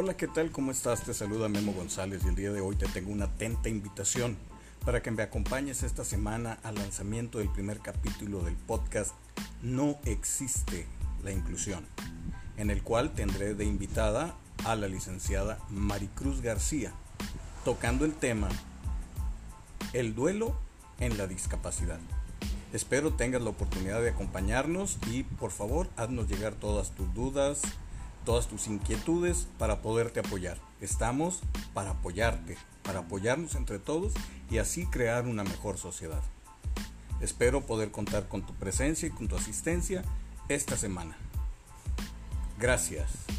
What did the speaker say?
Hola, ¿qué tal? ¿Cómo estás? Te saluda Memo González y el día de hoy te tengo una atenta invitación para que me acompañes esta semana al lanzamiento del primer capítulo del podcast No existe la inclusión, en el cual tendré de invitada a la licenciada Maricruz García, tocando el tema El duelo en la discapacidad. Espero tengas la oportunidad de acompañarnos y por favor haznos llegar todas tus dudas, todas tus inquietudes para poderte apoyar. Estamos para apoyarte, para apoyarnos entre todos y así crear una mejor sociedad. Espero poder contar con tu presencia y con tu asistencia esta semana. Gracias.